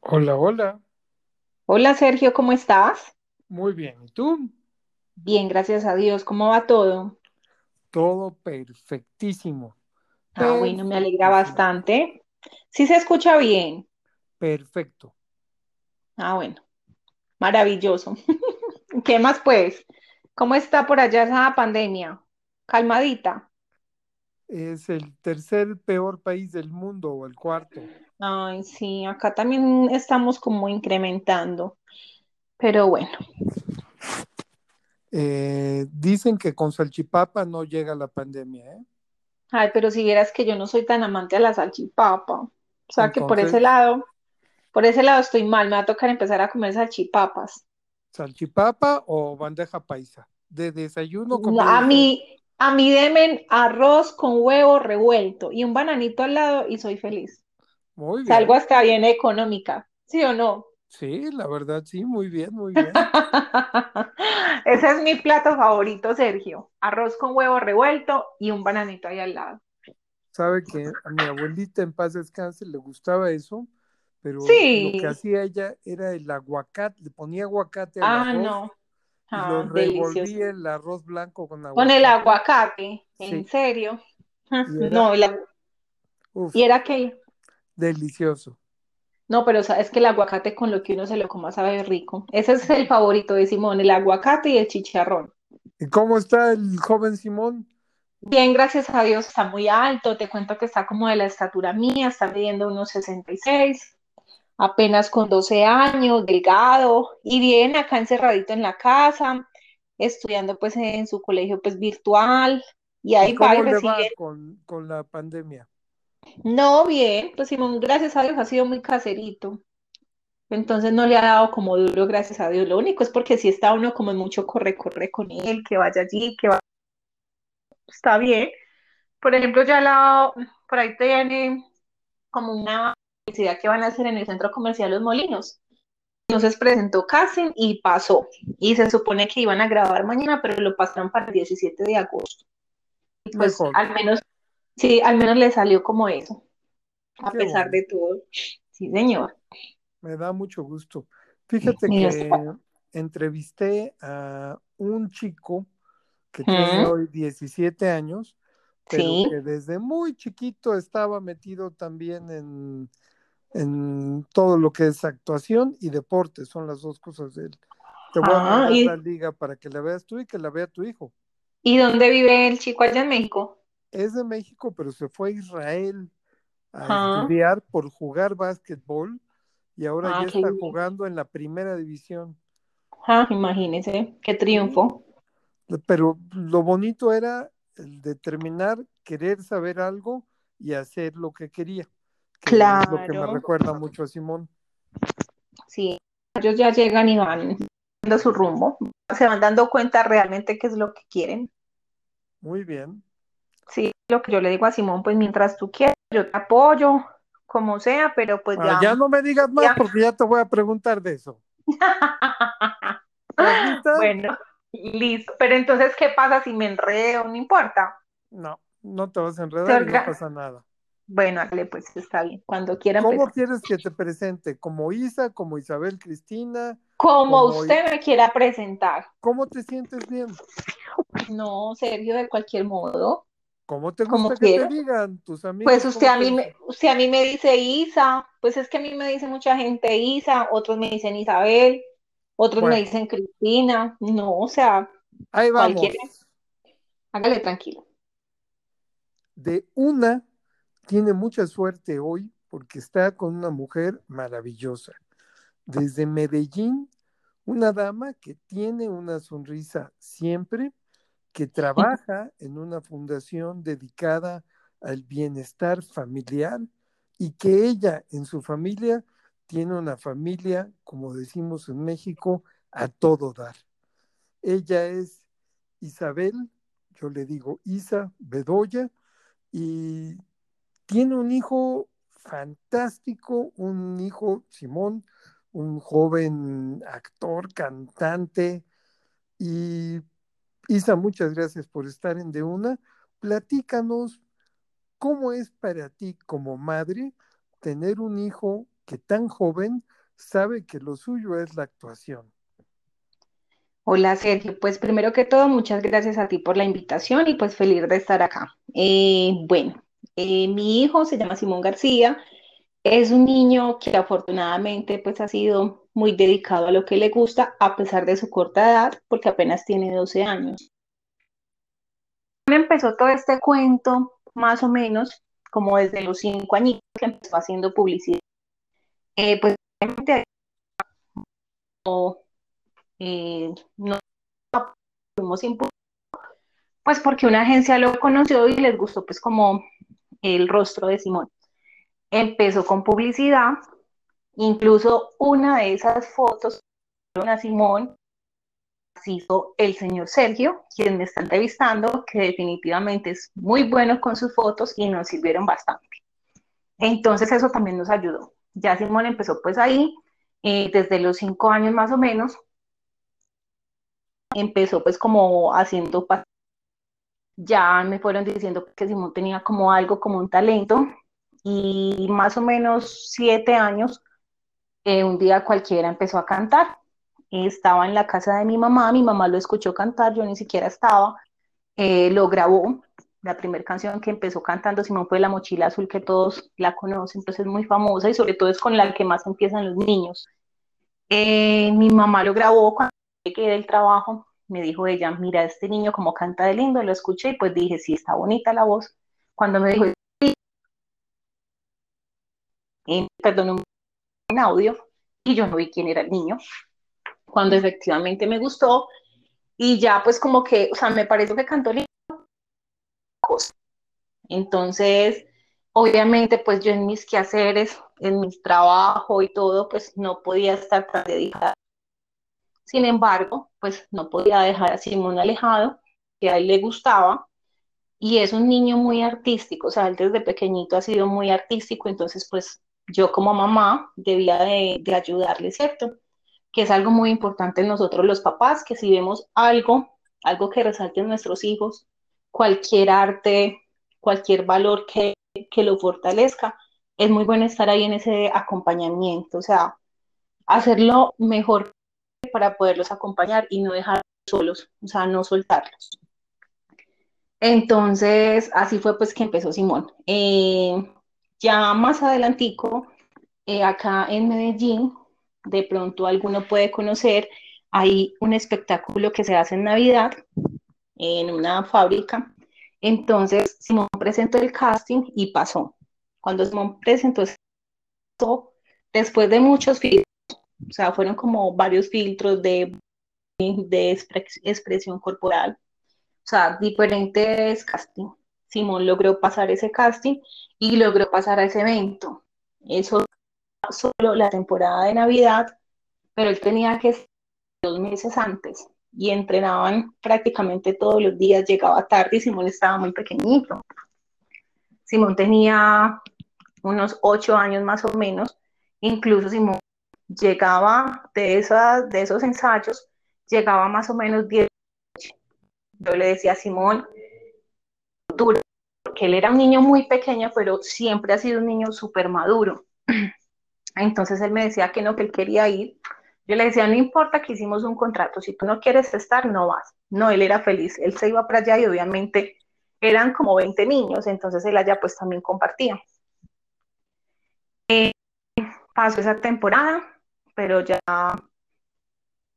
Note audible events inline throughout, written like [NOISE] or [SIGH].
Hola, hola. Hola Sergio, ¿cómo estás? Muy bien. ¿Y tú? Bien, gracias a Dios. ¿Cómo va todo? Todo perfectísimo. Ah, bueno, me alegra bastante. Sí se escucha bien. Perfecto. Ah, bueno, maravilloso. [LAUGHS] ¿Qué más pues? ¿Cómo está por allá esa pandemia? Calmadita. Es el tercer peor país del mundo o el cuarto. Ay, sí, acá también estamos como incrementando, pero bueno. Eh, dicen que con salchipapa no llega la pandemia, ¿eh? Ay, pero si vieras que yo no soy tan amante a la salchipapa. O sea que por ese lado, por ese lado estoy mal, me va a tocar empezar a comer salchipapas. salchipapa o bandeja paisa. De desayuno, No, comida A mí, a mí denme arroz con huevo revuelto y un bananito al lado y soy feliz. Muy Salgo bien. hasta bien económica, ¿sí o no? Sí, la verdad, sí, muy bien, muy bien. [LAUGHS] Ese es mi plato favorito, Sergio. Arroz con huevo revuelto y un bananito ahí al lado. Sabe que a mi abuelita en paz descanse le gustaba eso, pero lo que hacía ella era el aguacate, le ponía aguacate al Ah, arroz no. Y lo Ah, delicioso. el arroz blanco con Con el aguacate. ¿en Sí, serio? y era, No, la- ¿y era qué? delicioso. No, pero sabes que el aguacate con lo que uno se lo coma sabe rico. Ese es el favorito de Simón, el aguacate y el chicharrón. ¿Y cómo está el joven Simón? Bien, gracias a Dios, está muy alto. Te cuento que está como de la estatura mía, está midiendo unos 66, apenas con 12 años, delgado y bien acá encerradito en la casa, estudiando pues en su colegio pues virtual y ¿Y ahí va y cómo le va con, con la pandemia? No, bien, pues Simón, gracias a Dios, ha sido muy caserito. Entonces no le ha dado como duro, gracias a Dios. Lo único es porque si está uno como en mucho corre, corre con él, que vaya allí, que va, está bien. Por ejemplo, ya la, por ahí tiene como una publicidad que van a hacer en el centro comercial Los Molinos. Entonces presentó casting y pasó. Y se supone que iban a grabar mañana, pero lo pasaron para el 17 de agosto. Pues Mejor, al menos, sí, al menos le salió como eso, a qué pesar bueno, de todo. Sí, señor. me da mucho gusto. Fíjate que entrevisté a un chico que tiene hoy 17 años, pero Sí. que desde muy chiquito estaba metido también en, en todo lo que es actuación y deporte, son las dos cosas de él. Te voy a Ah, mandar la ¿y, liga para que la veas tú y que la vea tu hijo. ¿y dónde vive el chico allá en México? Es de México, pero se fue a Israel a Ah, estudiar por jugar básquetbol y ahora ah, ya está jugando en la primera división. Ah, imagínese, qué triunfo. pero lo bonito era el determinar, querer saber algo y hacer lo que quería, que es lo que me Claro, recuerda mucho a Simón. sí. Ellos ya llegan y van dando su rumbo. Se van dando cuenta realmente qué es lo que quieren. Muy bien. Sí, lo que yo le digo a Simón, pues mientras tú quieras, yo te apoyo, como sea, pero pues Ah, ya ya, no me digas más ya. porque ya te voy a preguntar de eso. [LAUGHS] Bueno, listo. Pero entonces, ¿qué pasa si me enredo? No importa. No, no te vas a Se enredar y no pasa nada. Bueno, dale, pues está bien. Cuando quiera ¿Cómo quieres que te presente? ¿Como Isa, como Isabel Cristina, Como usted me quiera presentar. ¿Cómo te sientes bien? No, Sergio, de cualquier modo, ¿Cómo te gusta que te digan? ¿Tus Pues amigos usted cómo a mí me, usted a mí me dice Isa, pues es que a mí me dice mucha gente Isa, otros me dicen Isabel, otros me dicen Cristina. No, o sea, ahí cualquiera. vamos. Hágale tranquilo. De una, tiene mucha suerte hoy porque está con una mujer maravillosa. Desde Medellín, una dama que tiene una sonrisa siempre, que trabaja en una fundación dedicada al bienestar familiar y que ella en su familia tiene una familia, como decimos en México, a todo dar. Ella es Isabel, yo le digo Isa Bedoya, y tiene un hijo fantástico, un hijo, Simón, un joven actor, cantante, y Isa, muchas gracias por estar en De Una. Platícanos cómo es para ti como madre tener un hijo que tan joven sabe que lo suyo es la actuación. Hola Sergio, pues primero que todo, muchas gracias a ti por la invitación y pues feliz de estar acá. Eh, bueno, eh, mi hijo se llama Simón García, es un niño que afortunadamente pues ha sido muy dedicado a lo que le gusta a pesar de su corta edad porque apenas tiene 12 años. Empezó todo este cuento más o menos como desde los 5 años que empezó haciendo publicidad. Eh, pues no, eh, no fuimos pues porque una agencia lo conoció y les gustó pues como el rostro de Simón. Empezó con publicidad, incluso una de esas fotos a Simón hizo el señor Sergio, quien me está entrevistando, que definitivamente es muy bueno con sus fotos y nos sirvieron bastante. Entonces eso también nos ayudó. Ya Simón empezó pues ahí, eh, desde los cinco años más o menos, empezó pues como haciendo ya me fueron diciendo que Simón tenía como algo, como un talento, y más o menos siete años, eh, un día cualquiera empezó a cantar. Estaba en la casa de mi mamá, mi mamá lo escuchó cantar, yo ni siquiera estaba, eh, lo grabó. La primera canción que empezó cantando Simón fue La Mochila Azul, que todos la conocen, pues es muy famosa y sobre todo es con la que más empiezan los niños. Eh, mi mamá lo grabó cuando llegué del trabajo, me dijo ella, mira, este niño como canta de lindo, lo escuché y pues dije, sí, está bonita la voz. Cuando me dijo, perdón, un audio, y yo no vi quién era el niño, cuando efectivamente me gustó, y ya pues como que, o sea, me pareció que cantó lindo. Entonces, obviamente, pues yo en mis quehaceres, en mi trabajo y todo, pues no podía estar tan dedicada sin embargo, pues no podía dejar a Simón alejado, que a él le gustaba, y es un niño muy artístico, o sea, él desde pequeñito ha sido muy artístico, entonces pues yo como mamá debía de, ayudarle, ¿cierto? Que es algo muy importante en nosotros los papás, que si vemos algo, algo que resalte en nuestros hijos, cualquier arte, cualquier valor que, que lo fortalezca, es muy bueno estar ahí en ese acompañamiento, o sea, hacerlo mejor para poderlos acompañar y no dejarlos solos, o sea, no soltarlos. Entonces, así fue pues que empezó Simón. Eh, ya más adelantico, eh, acá en Medellín, de pronto alguno puede conocer, hay un espectáculo que se hace en Navidad en una fábrica. Entonces, Simón presentó el casting y pasó. Cuando Simón presentó, después de muchos filtros, o sea, fueron como varios filtros de, de expresión corporal, o sea, diferentes casting. Simón logró pasar ese casting y logró pasar a ese evento. Eso solo la temporada de Navidad, pero él tenía que dos meses antes y entrenaban prácticamente todos los días, llegaba tarde y Simón estaba muy pequeñito. Simón tenía unos ocho años más o menos, incluso Simón llegaba de, esas, de esos ensayos, llegaba más o menos 10. Yo le decía a Simón, duro, porque él era un niño muy pequeño, pero siempre ha sido un niño súper maduro. [CLEARS THROAT] Entonces él me decía que no, que él quería ir. Yo le decía, no importa que hicimos un contrato, si tú no quieres estar, no vas. No, él era feliz, él se iba para allá y obviamente eran como 20 niños, entonces él allá pues también compartía. Eh, pasó esa temporada, pero ya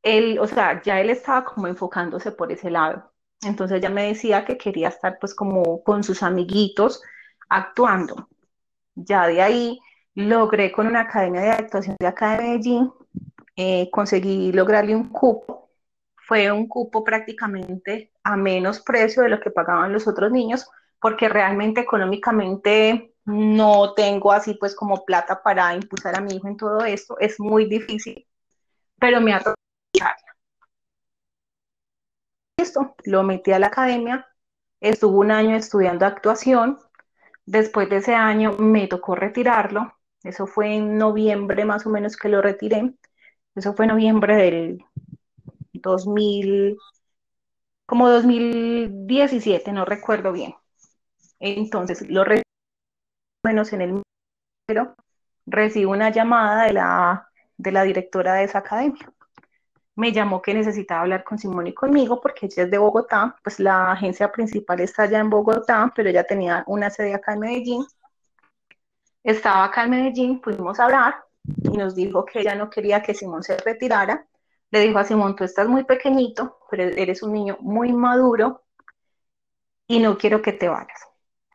él, o sea, ya él estaba como enfocándose por ese lado. Entonces ya me decía que quería estar pues como con sus amiguitos actuando. Ya de ahí logré con una academia de actuación de acá de Medellín, eh, conseguí lograrle un cupo. Fue un cupo prácticamente a menos precio de lo que pagaban los otros niños, porque realmente económicamente no tengo así pues como plata para impulsar a mi hijo en todo esto, es muy difícil, pero me ha tocado esto, lo metí a la academia, estuvo un año estudiando actuación, después de ese año me tocó retirarlo, eso fue en noviembre más o menos que lo retiré, eso fue en noviembre del 2000, como 2017, no recuerdo bien. Entonces, lo menos en el pero recibo una llamada de la, de la directora de esa academia. Me llamó que necesitaba hablar con Simón y conmigo porque ella es de Bogotá, pues la agencia principal está allá en Bogotá, pero ella tenía una sede acá en Medellín. Estaba acá en Medellín, pudimos hablar y nos dijo que ella no quería que Simón se retirara. Le dijo a Simón, tú estás muy pequeñito, pero eres un niño muy maduro y no quiero que te vayas.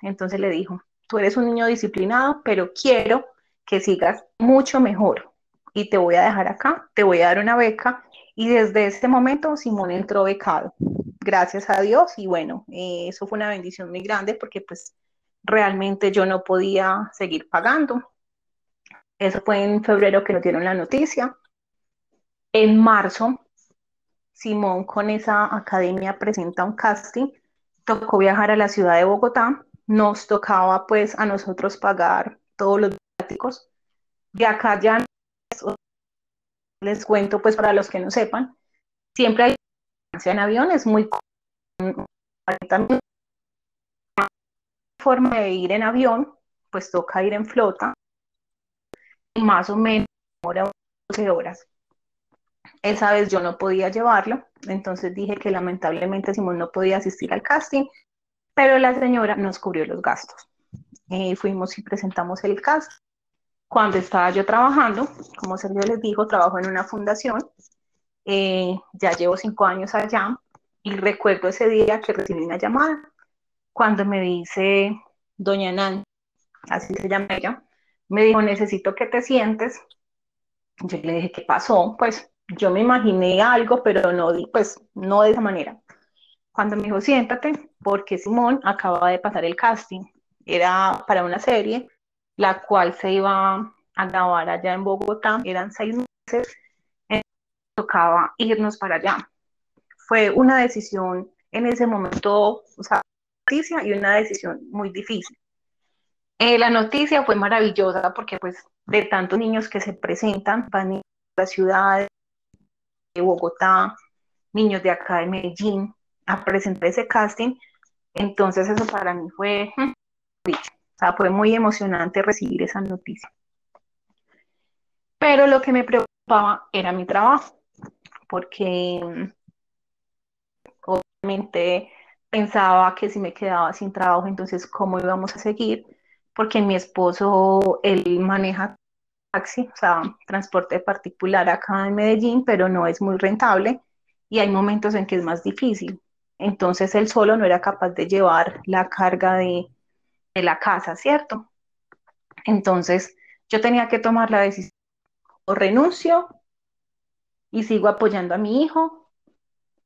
Entonces le dijo, tú eres un niño disciplinado, pero quiero que sigas mucho mejor y te voy a dejar acá, te voy a dar una beca. Y desde ese momento Simón entró becado, gracias a Dios. Y bueno, eh, eso fue una bendición muy grande porque pues realmente yo no podía seguir pagando. Eso fue en febrero que nos dieron la noticia. En marzo, Simón con esa academia presenta un casting. Tocó viajar a la ciudad de Bogotá nos tocaba pues a nosotros pagar todos los viáticos. De acá ya les cuento pues para los que no sepan, siempre hay en avión, es muy forma de ir en avión, pues toca ir en flota, y más o menos 12 horas. Esa vez yo no podía llevarlo, entonces dije que lamentablemente Simón no podía asistir al casting, pero la señora nos cubrió los gastos. Eh, fuimos y presentamos el caso. Cuando estaba yo trabajando, como Sergio les dijo, trabajo en una fundación. Eh, ya llevo cinco años allá y recuerdo ese día que recibí una llamada cuando me dice doña Nan, así se llama ella, me dijo, necesito que te sientes. Yo le dije, ¿qué pasó? Pues yo me imaginé algo, pero no, pues, no de esa manera cuando me dijo, siéntate, porque Simón acababa de pasar el casting. Era para una serie, la cual se iba a grabar allá en Bogotá, eran seis meses, tocaba irnos para allá. Fue una decisión en ese momento, o sea, noticia y una decisión muy difícil. Eh, la noticia fue maravillosa porque pues de tantos niños que se presentan, van a la ciudad de Bogotá, niños de acá de Medellín, a presentar ese casting. Entonces eso para mí fue, hmm, o sea, fue muy emocionante recibir esa noticia. Pero lo que me preocupaba era mi trabajo, porque mm, obviamente pensaba que si me quedaba sin trabajo, entonces cómo íbamos a seguir, porque mi esposo, él maneja taxi, o sea, transporte particular acá en Medellín, pero no es muy rentable y hay momentos en que es más difícil. Entonces él solo no era capaz de llevar la carga de, la casa, ¿cierto? Entonces yo tenía que tomar la decisión, o renuncio y sigo apoyando a mi hijo,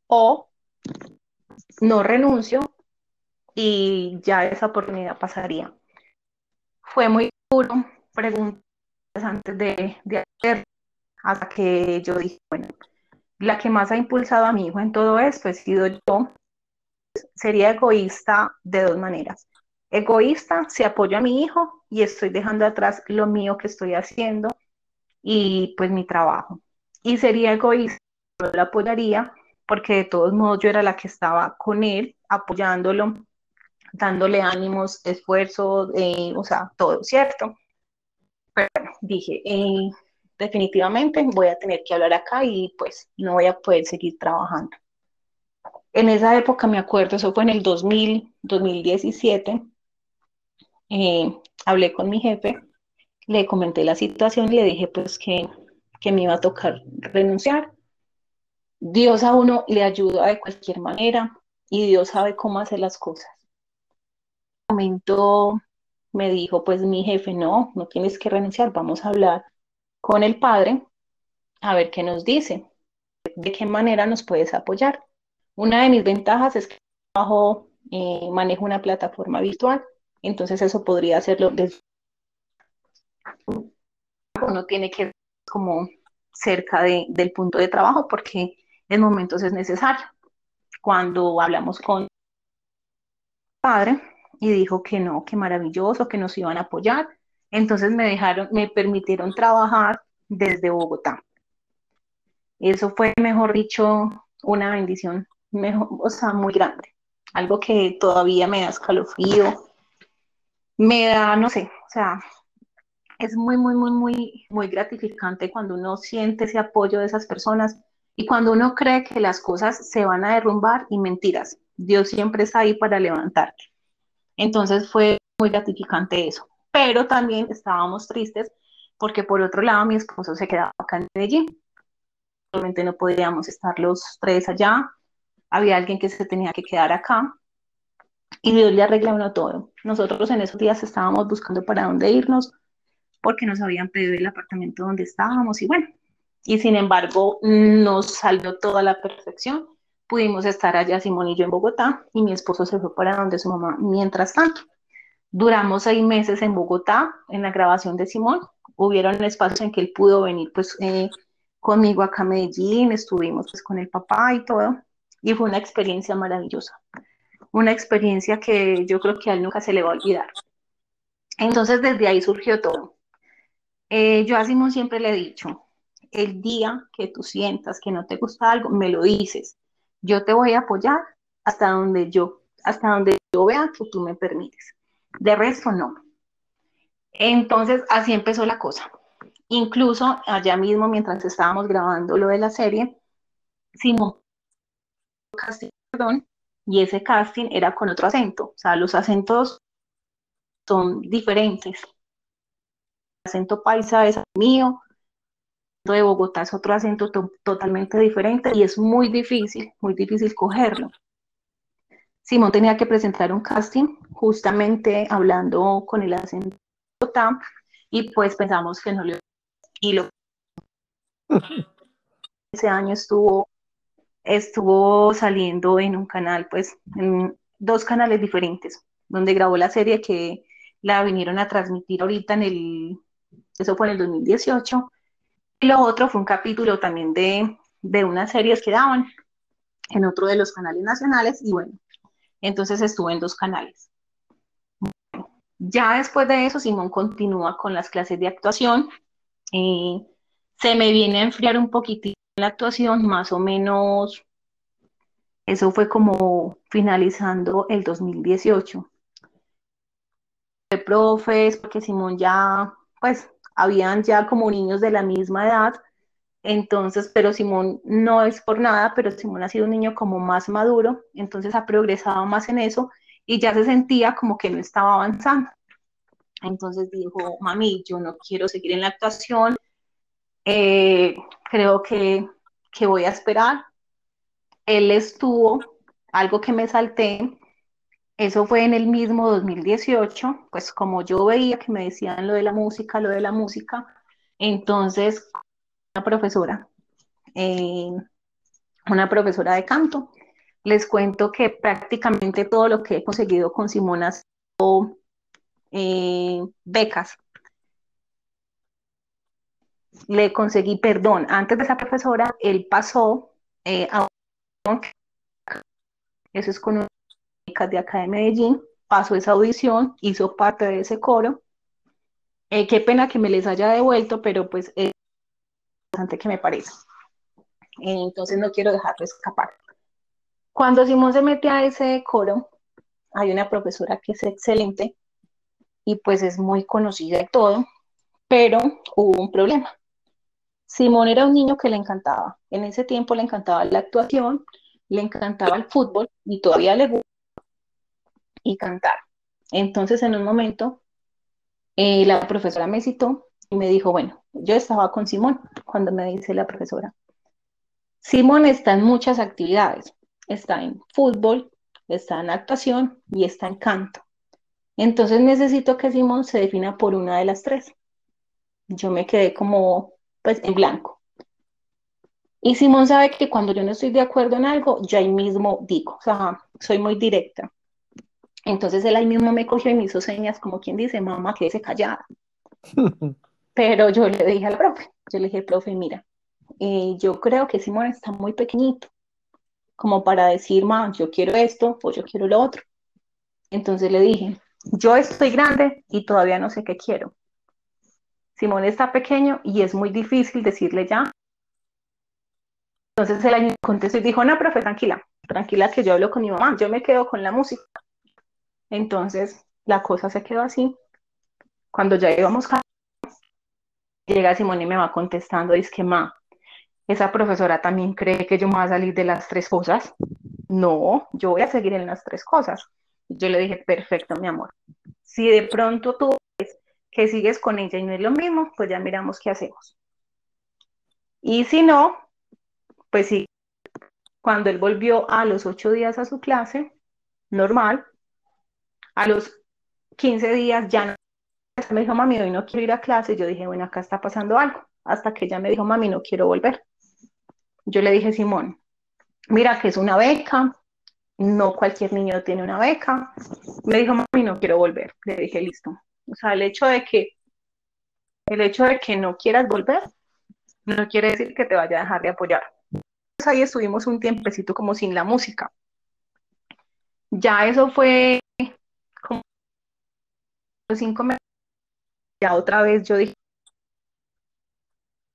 o no renuncio y ya esa oportunidad pasaría. Fue muy duro, preguntas antes de, de hacer, hasta que yo dije, bueno, la que más ha impulsado a mi hijo en todo esto he sido yo, sería egoísta de dos maneras. Egoísta si apoyo a mi hijo y estoy dejando atrás lo mío que estoy haciendo y pues mi trabajo. Y sería egoísta, yo lo apoyaría porque de todos modos yo era la que estaba con él, apoyándolo, dándole ánimos, esfuerzos, eh, o sea, todo, ¿cierto? Pero dije, eh, definitivamente voy a tener que hablar acá y pues no voy a poder seguir trabajando. En esa época me acuerdo, eso fue en el 2000, 2017, eh, hablé con mi jefe, le comenté la situación y le dije pues que, que me iba a tocar renunciar. Dios a uno le ayuda de cualquier manera y Dios sabe cómo hacer las cosas. En momento me dijo pues mi jefe, no, no tienes que renunciar, vamos a hablar con el padre a ver qué nos dice, de qué manera nos puedes apoyar. Una de mis ventajas es que trabajo, eh, manejo una plataforma virtual, entonces eso podría hacerlo desde... Uno tiene que como cerca del punto de trabajo porque en momentos es necesario. Cuando hablamos con padre y dijo que no, que maravilloso, que nos iban a apoyar, entonces me dejaron, me permitieron trabajar desde Bogotá. Eso fue, mejor dicho, una bendición mejor, o sea, muy grande. Algo que todavía me da escalofrío, me da, no sé, o sea, es muy, muy, muy, muy, muy gratificante cuando uno siente ese apoyo de esas personas y cuando uno cree que las cosas se van a derrumbar y mentiras. Dios siempre está ahí para levantarte. Entonces fue muy gratificante eso. Pero también estábamos tristes porque por otro lado mi esposo se quedaba acá en Medellín. Realmente no podíamos estar los tres allá. Había alguien que se tenía que quedar acá. Y Dios le arregla uno todo. Nosotros en esos días estábamos buscando para dónde irnos porque nos habían pedido el apartamento donde estábamos y bueno, y sin embargo nos salió toda la perfección. Pudimos estar allá Simón y yo en Bogotá y mi esposo se fue para donde su mamá mientras tanto. Duramos seis meses en Bogotá en la grabación de Simón. Hubieron espacios en que él pudo venir pues eh, conmigo acá a Medellín, estuvimos pues con el papá y todo y fue una experiencia maravillosa. Una experiencia que yo creo que a él nunca se le va a olvidar. Entonces desde ahí surgió todo. Eh, yo a Simón siempre le he dicho, el día que tú sientas que no te gusta algo, me lo dices. Yo te voy a apoyar hasta donde yo, hasta donde yo vea que tú me permites. De resto, no. Entonces, así empezó la cosa. Incluso allá mismo, mientras estábamos grabando lo de la serie, Simón casting, perdón, y ese casting era con otro acento. O sea, los acentos son diferentes acento paisa es mío, de Bogotá es otro acento totalmente diferente y es muy difícil, muy difícil cogerlo. Simón tenía que presentar un casting justamente hablando con el acento de Bogotá y pues pensamos que no le... Y lo... [LAUGHS] Ese año estuvo, estuvo saliendo en un canal, pues en dos canales diferentes, donde grabó la serie que la vinieron a transmitir ahorita en el eso fue en el 2018. Y lo otro fue un capítulo también de, de unas series que daban en otro de los canales nacionales y bueno, entonces estuve en dos canales. Ya después de eso, Simón continúa con las clases de actuación. Eh, se me viene a enfriar un poquitito la actuación, más o menos, eso fue como finalizando el 2018. De profes, porque Simón ya, pues, habían ya como niños de la misma edad, entonces, pero Simón no es por nada, pero Simón ha sido un niño como más maduro, entonces ha progresado más en eso y ya se sentía como que no estaba avanzando. Entonces dijo, mami, yo no quiero seguir en la actuación, eh, creo que, que voy a esperar. Él estuvo, algo que me salté, eso fue en el mismo 2018, pues como yo veía que me decían lo de la música, lo de la música, entonces una profesora, eh, una profesora de canto, les cuento que prácticamente todo lo que he conseguido con Simona eh, becas. Le conseguí perdón. Antes de esa profesora, él pasó eh, a eso es con un de acá de Medellín, pasó esa audición, hizo parte de ese coro. Eh, qué pena que me les haya devuelto, pero pues es bastante que me parece. entonces no quiero dejarlo escapar. Cuando Simón se mete a ese coro, hay una profesora que es excelente y pues es muy conocida y todo, pero hubo un problema. Simón era un niño que le encantaba. En ese tiempo le encantaba la actuación, le encantaba el fútbol y todavía le gusta cantar. Entonces, en un momento, eh, la profesora me citó y me dijo, bueno, yo estaba con Simón cuando me dice la profesora, Simón está en muchas actividades, está en fútbol, está en actuación y está en canto. Entonces necesito que Simón se defina por una de las tres. Yo me quedé como, pues, en blanco. Y Simón sabe que cuando yo no estoy de acuerdo en algo, yo ahí mismo digo, o sea, soy muy directa. Entonces él ahí mismo me cogió y me hizo señas como quien dice, mamá, quédese callada. [LAUGHS] Pero yo le dije al profe, yo le dije, profe, mira, eh, yo creo que Simón está muy pequeñito, como para decir, mamá, yo quiero esto o yo quiero lo otro. Entonces le dije, yo estoy grande y todavía no sé qué quiero. Simón está pequeño y es muy difícil decirle ya. Entonces él contestó y dijo, no, profe, tranquila, tranquila que yo hablo con mi mamá, yo me quedo con la música. Entonces, la cosa se quedó así. Cuando ya íbamos a llega Simón y me va contestando, dice que ma, esa profesora también cree que yo me voy a salir de las tres cosas. No, yo voy a seguir en las tres cosas. Yo le dije, perfecto, mi amor. Si de pronto tú que sigues con ella y no es lo mismo, pues ya miramos qué hacemos. Y si no, pues sí, cuando él volvió a los ocho días a su clase, normal, a los 15 días ya no me dijo, mami, hoy no quiero ir a clase. Yo dije, bueno, acá está pasando algo. Hasta que ella me dijo, mami, no quiero volver. Yo le dije, Simón, mira que es una beca, no cualquier niño tiene una beca. Me dijo, mami, no quiero volver. Le dije, listo. O sea, el hecho de que, el hecho de que no quieras volver, no quiere decir que te vaya a dejar de apoyar. Pues ahí estuvimos un tiempecito como sin la música. Ya eso fue como cinco meses. Ya otra vez yo dije,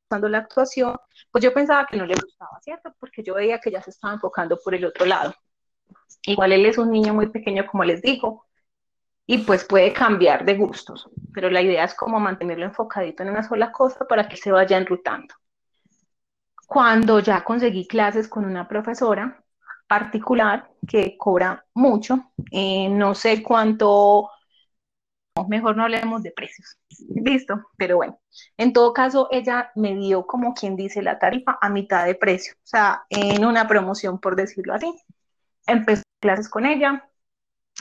cuando la actuación, pues yo pensaba que no le gustaba, ¿cierto? Porque yo veía que ya se estaba enfocando por el otro lado. Igual él es un niño muy pequeño, como les digo, y pues puede cambiar de gustos, pero la idea es como mantenerlo enfocadito en una sola cosa para que se vaya enrutando. Cuando ya conseguí clases con una profesora particular que cobra mucho, eh, no sé cuánto mejor no hablemos de precios. Listo, pero bueno, en todo caso, ella me dio como quien dice la tarifa a mitad de precio, o sea, en una promoción, por decirlo así. Empezó clases con ella,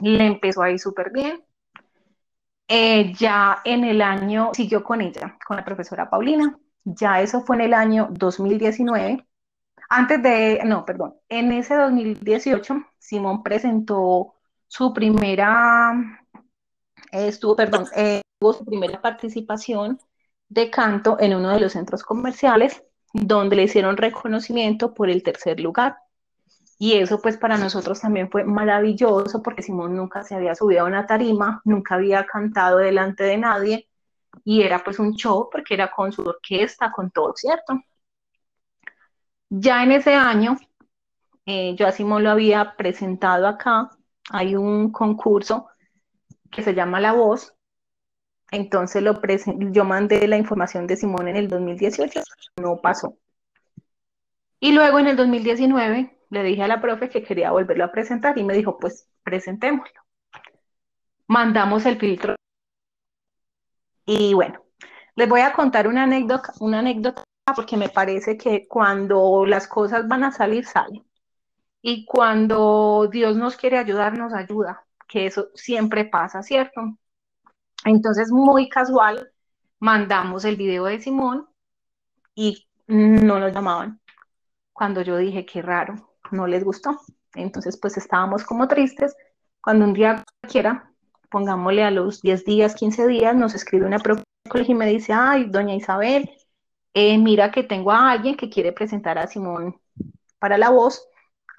le empezó ahí súper bien. Eh, ya en el año, siguió con ella, con la profesora Paulina, ya eso fue en el año 2019. Antes de, no, perdón, en ese 2018, Simón presentó su primera estuvo, perdón, eh, tuvo su primera participación de canto en uno de los centros comerciales, donde le hicieron reconocimiento por el tercer lugar. Y eso pues para nosotros también fue maravilloso porque Simón nunca se había subido a una tarima, nunca había cantado delante de nadie y era pues un show porque era con su orquesta, con todo, ¿cierto? Ya en ese año, eh, yo a Simón lo había presentado acá, hay un concurso que se llama La Voz. Entonces lo yo mandé la información de Simón en el 2018, no pasó. Y luego en el 2019 le dije a la profe que quería volverlo a presentar y me dijo, pues presentémoslo. Mandamos el filtro. Y bueno, les voy a contar una anécdota, una anécdota porque me parece que cuando las cosas van a salir, salen. Y cuando Dios nos quiere ayudar, nos ayuda que eso siempre pasa, ¿cierto? Entonces, muy casual, mandamos el video de Simón y no nos llamaban. Cuando yo dije, qué raro, no les gustó. Entonces, pues estábamos como tristes. Cuando un día cualquiera, pongámosle a los 10 días, 15 días, nos escribe una profe y me dice, ay, doña Isabel, eh, mira que tengo a alguien que quiere presentar a Simón para la voz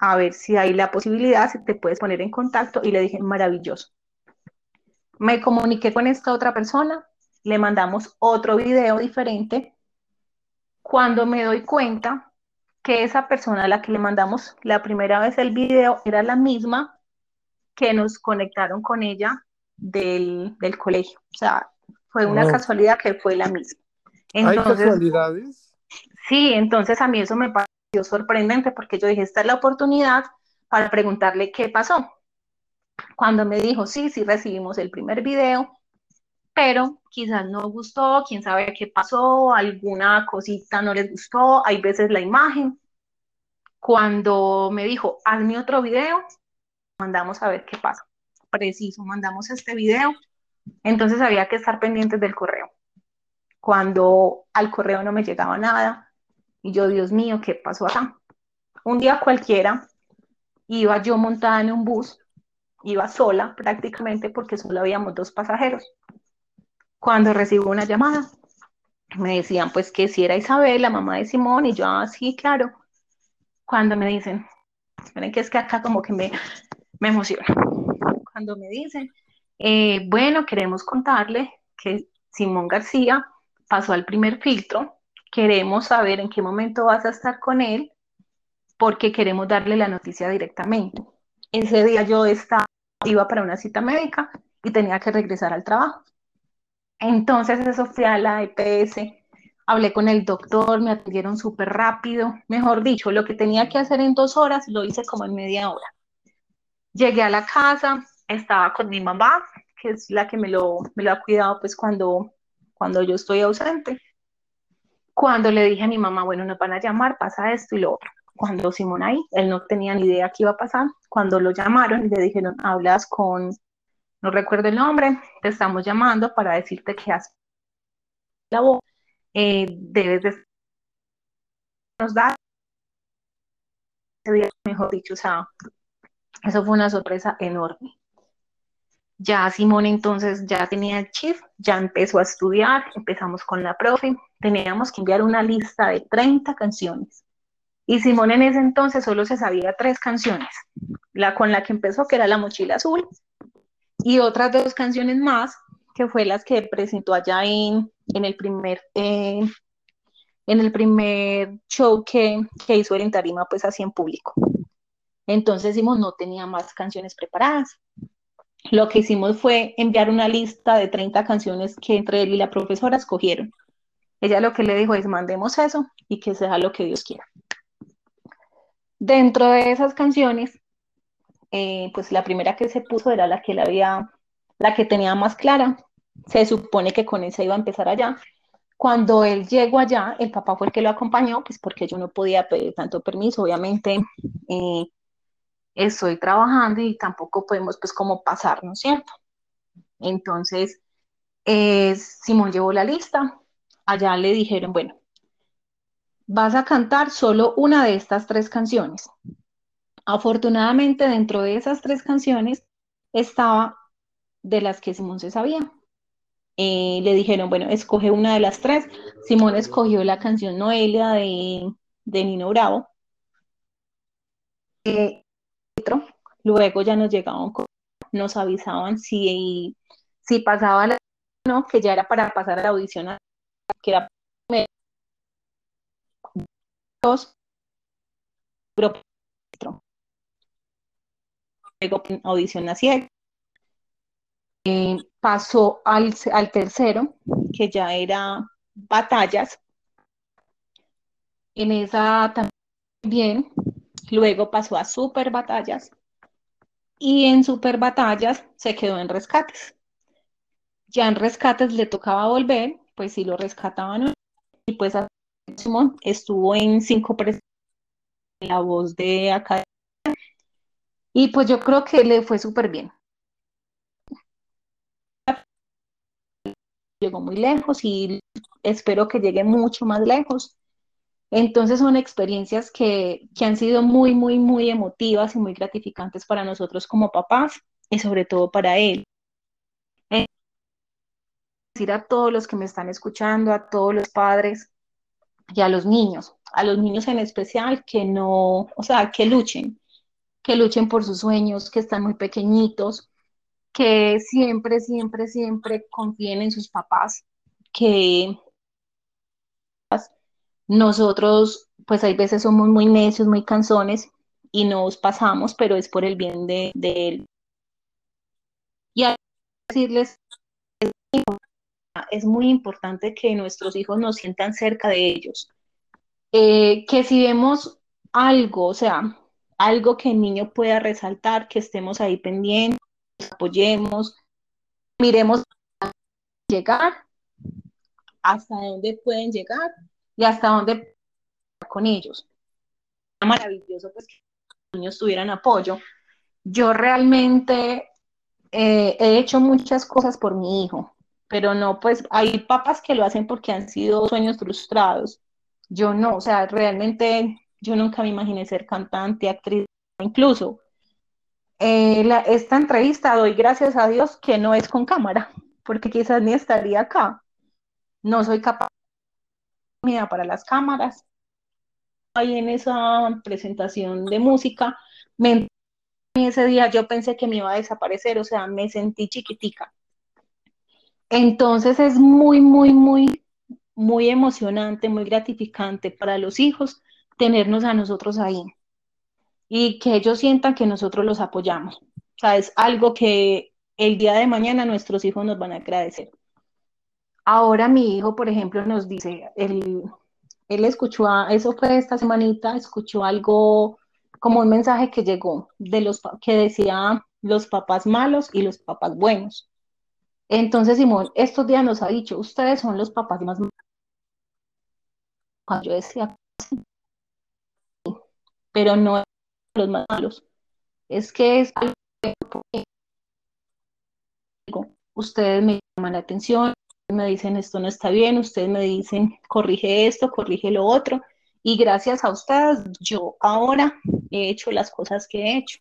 a ver si hay la posibilidad, si te puedes poner en contacto. Y le dije, maravilloso. Me comuniqué con esta otra persona, le mandamos otro video diferente. Cuando me doy cuenta que esa persona a la que le mandamos la primera vez el video era la misma que nos conectaron con ella del, colegio. O sea, fue una casualidad que fue la misma. ¿Hay casualidades? Sí, entonces a mí eso me pasó sorprendente porque yo dije, esta es la oportunidad para preguntarle qué pasó. Cuando me dijo, sí, sí recibimos el primer video, pero quizás no gustó, quién sabe qué pasó, alguna cosita no les gustó, hay veces la imagen. Cuando me dijo, hazme otro video, mandamos a ver qué pasa. Preciso, mandamos este video, entonces había que estar pendientes del correo. Cuando al correo no me llegaba nada, y yo, Dios mío, ¿qué pasó acá? Un día cualquiera iba yo montada en un bus, iba sola prácticamente porque solo habíamos dos pasajeros. Cuando recibo una llamada, me decían pues que si era Isabel, la mamá de Simón, y yo, ah, claro. Cuando me dicen, esperen que es que acá como que me, me emociona. Cuando me dicen, eh, bueno, queremos contarle que Simón García pasó al primer filtro queremos saber en qué momento vas a estar con él porque queremos darle la noticia directamente. Ese día yo estaba, iba para una cita médica y tenía que regresar al trabajo. Entonces eso fui a la EPS, hablé con el doctor, me atendieron súper rápido, mejor dicho, lo que tenía que hacer en dos horas lo hice como en media hora. Llegué a la casa, estaba con mi mamá, que es la que me lo, me lo ha cuidado pues cuando, cuando yo estoy ausente. Cuando le dije a mi mamá, bueno, nos van a llamar, pasa esto y lo otro. Cuando Simón ahí, él no tenía ni idea qué iba a pasar. Cuando lo llamaron le dijeron, hablas con, no recuerdo el nombre, te estamos llamando para decirte que has la voz, eh, debes de nos dar, mejor dicho, o sea, eso fue una sorpresa enorme. Ya Simón entonces ya tenía el chip, ya empezó a estudiar, empezamos con la profe, teníamos que enviar una lista de 30 canciones. Y Simón en ese entonces solo se sabía tres canciones, la con la que empezó, que era La Mochila Azul, y otras dos canciones más, que fue las que presentó allá en, en el primer... Eh, en el primer show que, que hizo en tarima, pues así en público. Entonces Simón no tenía más canciones preparadas. Lo que hicimos fue enviar una lista de 30 canciones que entre él y la profesora escogieron. Ella lo que le dijo es mandemos eso y que sea lo que Dios quiera. Dentro de esas canciones, eh, pues la primera que se puso era la que la había, la que tenía más clara. Se supone que con esa iba a empezar allá. Cuando él llegó allá, el papá fue el que lo acompañó, pues porque yo no podía pedir tanto permiso, obviamente eh, estoy trabajando y tampoco podemos pues como pasar, ¿no es cierto? Entonces, eh, Simón llevó la lista, allá le dijeron, bueno, vas a cantar solo una de estas tres canciones. Afortunadamente, dentro de esas tres canciones estaba de las que Simón se sabía. Eh, le dijeron, bueno, escoge una de las tres. Simón escogió la canción Noelia de, de Nino Bravo. Eh, luego ya nos llegaban, nos avisaban si, si pasaba la, no, que ya era para pasar a la audición, que era dos luego audición así eh, pasó al, al tercero, que ya era batallas. En esa también Luego pasó a Super Batallas y en Super Batallas se quedó en rescates. Ya en rescates le tocaba volver, pues si lo rescataban y pues estuvo en cinco la voz de acá y pues yo creo que le fue súper bien. Llegó muy lejos y espero que llegue mucho más lejos. Entonces son experiencias que, han sido muy, muy, muy emotivas y muy gratificantes para nosotros como papás y sobre todo para él. Eh, decir a todos los que me están escuchando, a todos los padres y a los niños, a los niños en especial, que no, o sea, que luchen, que luchen por sus sueños, que están muy pequeñitos, que siempre, siempre, siempre confíen en sus papás, que nosotros, pues hay veces somos muy necios, muy canzones y nos pasamos, pero es por el bien de, él. Y a decirles, es muy importante que nuestros hijos nos sientan cerca de ellos. Eh, que si vemos algo, o sea, algo que el niño pueda resaltar, que estemos ahí pendientes, apoyemos, miremos llegar, hasta dónde pueden llegar y hasta dónde con ellos. Maravilloso pues que los niños tuvieran apoyo. Yo realmente eh, he hecho muchas cosas por mi hijo, pero no, pues hay papás que lo hacen porque han sido sueños frustrados. Yo no, o sea, realmente yo nunca me imaginé ser cantante, actriz, incluso. Eh, esta entrevista doy gracias a Dios que no es con cámara, porque quizás ni estaría acá. No soy capaz para las cámaras. Ahí en esa presentación de música, ese día yo pensé que me iba a desaparecer, o sea, me sentí chiquitica. Entonces es muy, muy, muy, muy emocionante, muy gratificante para los hijos tenernos a nosotros ahí, y que ellos sientan que nosotros los apoyamos. O sea, es algo que el día de mañana nuestros hijos nos van a agradecer. Ahora mi hijo, por ejemplo, nos dice, él, él escuchó, eso fue esta semanita, escuchó algo como un mensaje que llegó de los que decía los papás malos y los papás buenos. Entonces Simón estos días nos ha dicho, ustedes son los papás más malos. Cuando yo decía, pero no los más malos, es que es algo que ustedes me llaman la atención, me dicen esto no está bien, ustedes me dicen corrige esto, corrige lo otro, y gracias a ustedes yo ahora he hecho las cosas que he hecho.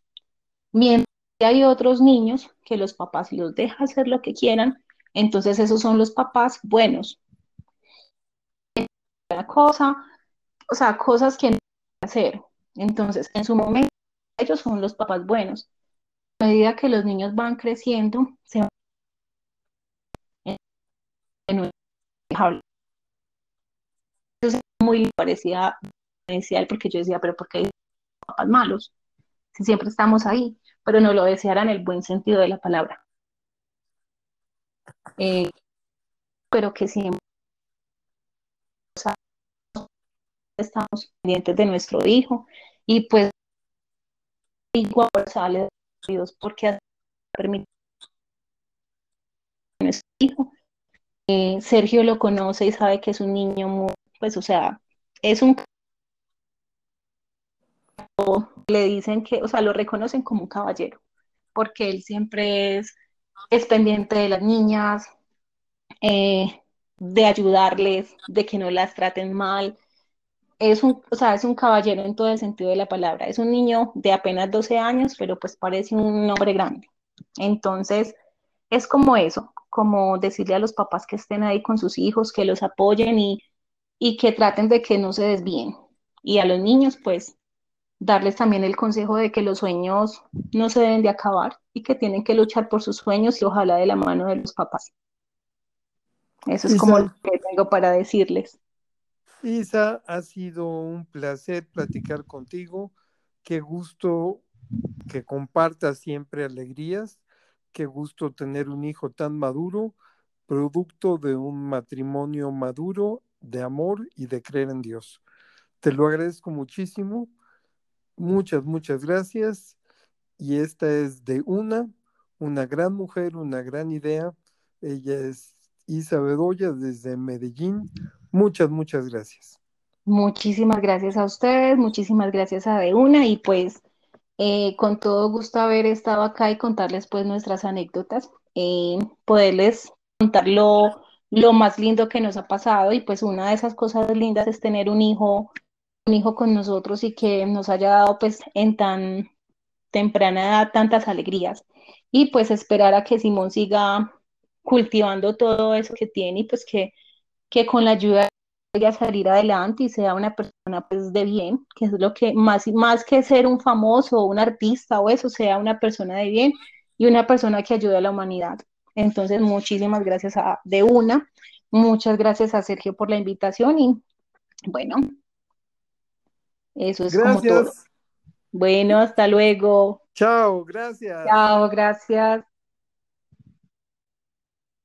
Mientras hay otros niños que los papás los dejan hacer lo que quieran, entonces esos son los papás buenos. Una cosa, o sea, cosas que no hacer. Entonces, en su momento, ellos son los papás buenos. A medida que los niños van creciendo, se van entonces, muy parecía inicial porque yo decía, pero ¿por qué hay papás malos? Si siempre estamos ahí, pero no lo deseara en el buen sentido de la palabra. Eh, pero que siempre estamos pendientes de nuestro hijo y pues igual sale Dios porque permite hijo. Eh, Sergio lo conoce y sabe que es un niño muy, pues, o sea, es un le dicen que, o sea, lo reconocen como un caballero, porque él siempre es, es pendiente de las niñas, eh, de ayudarles, de que no las traten mal. Es un, o sea, es un caballero en todo el sentido de la palabra. Es un niño de apenas 12 años, pero pues parece un hombre grande. Entonces, es como eso, como decirle a los papás que estén ahí con sus hijos, que los apoyen y, y que traten de que no se desvíen. Y a los niños, pues, darles también el consejo de que los sueños no se deben de acabar y que tienen que luchar por sus sueños y ojalá de la mano de los papás. Eso es como lo que tengo para decirles. Isa, ha sido un placer platicar contigo. Qué gusto que compartas siempre alegrías. Qué gusto tener un hijo tan maduro, producto de un matrimonio maduro, de amor y de creer en Dios. Te lo agradezco muchísimo. Muchas, muchas gracias. Y esta es de una, una gran mujer, una gran idea. Ella es Isa Bedoya desde Medellín. Muchas, muchas gracias. Muchísimas gracias a ustedes, muchísimas gracias a De Una y pues eh, con todo gusto haber estado acá y contarles pues nuestras anécdotas, eh, poderles contar lo, lo más lindo que nos ha pasado y pues una de esas cosas lindas es tener un hijo un hijo con nosotros y que nos haya dado pues en tan temprana edad tantas alegrías. Y pues esperar a que Simón siga cultivando todo eso que tiene y pues que, que con la ayuda a salir adelante y sea una persona pues de bien, que es lo que más, más que ser un famoso o un artista o eso, sea una persona de bien y una persona que ayude a la humanidad. Entonces, muchísimas gracias a De Una, muchas gracias a Sergio por la invitación y bueno, eso es como todo. Bueno, hasta luego. Chao, gracias. Chao, gracias.